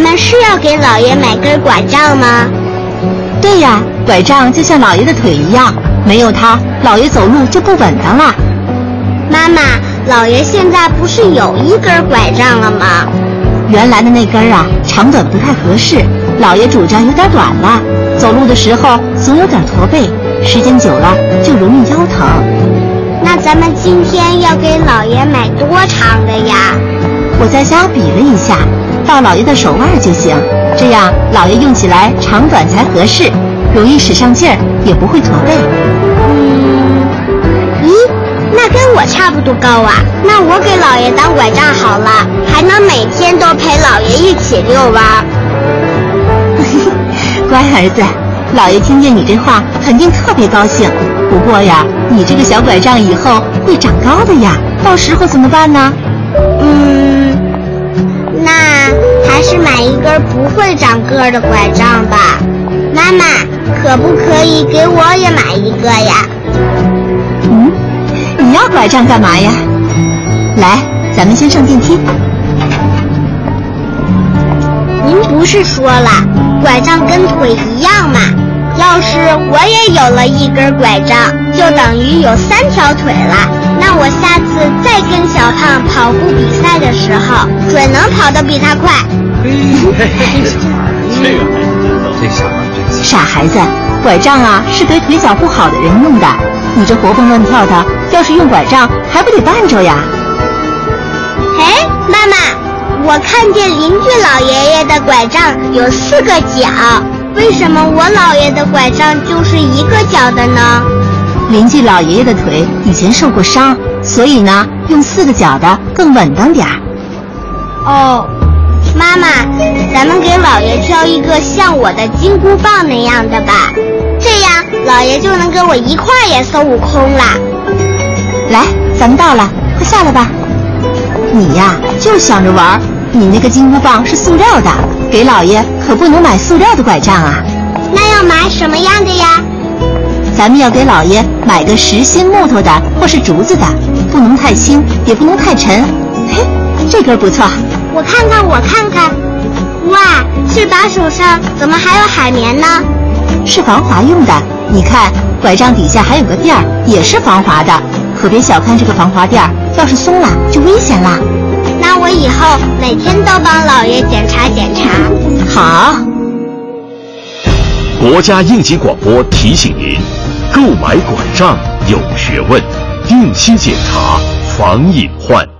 咱们是要给老爷买根拐杖吗？对呀，拐杖就像老爷的腿一样，没有它，老爷走路就不稳当了。妈妈，老爷现在不是有一根拐杖了吗？原来的那根啊，长短不太合适，老爷拄着有点短了，走路的时候总有点驼背，时间久了就容易腰疼。那咱们今天要给老爷买多长的呀？我在家比了一下，到老爷的手腕就行，这样老爷用起来长短才合适，容易使上劲儿，也不会驼背。嗯，咦，那跟我差不多高啊，那我给老爷当拐杖好了，还能每天都陪老爷一起遛弯。乖儿子，老爷听见你这话肯定特别高兴。不过呀，你这个小拐杖以后会长高的呀，到时候怎么办呢？嗯，不会长个儿的拐杖吧。妈妈，可不可以给我也买一个呀？嗯，你要拐杖干嘛呀？来，咱们先上电梯。您不是说了，拐杖跟腿一样吗？要是我也有了一根拐杖，就等于有三条腿了。那我下次再跟小胖跑步比赛的时候，准能跑得比他快。这个孩子真逗，这小孩真傻孩子，拐杖啊是给腿脚不好的人用的。你这活蹦乱跳的，要是用拐杖，还不得绊着呀？哎，妈妈，我看见邻居老爷爷的拐杖有四个角，为什么我姥爷的拐杖就是一个角的呢？邻居老爷爷的腿以前受过伤，所以呢，用四个脚的更稳当点儿。哦，妈妈，咱们给老爷挑一个像我的金箍棒那样的吧，这样老爷就能跟我一块儿演孙悟空了。来，咱们到了，快下来吧。你呀，就想着玩，你那个金箍棒是塑料的，给老爷可不能买塑料的拐杖啊。那要买什么样的呀？咱们要给老爷买个实心木头的或是竹子的，不能太轻，也不能太沉。嘿，这根不错。我看看，我看看。哇，这把手上怎么还有海绵呢？是防滑用的。你看，拐杖底下还有个垫儿，也是防滑的。可别小看这个防滑垫儿，要是松了就危险啦。那我以后每天都帮老爷检查检查。好。国家应急广播提醒您。购买拐杖有学问，定期检查防隐患。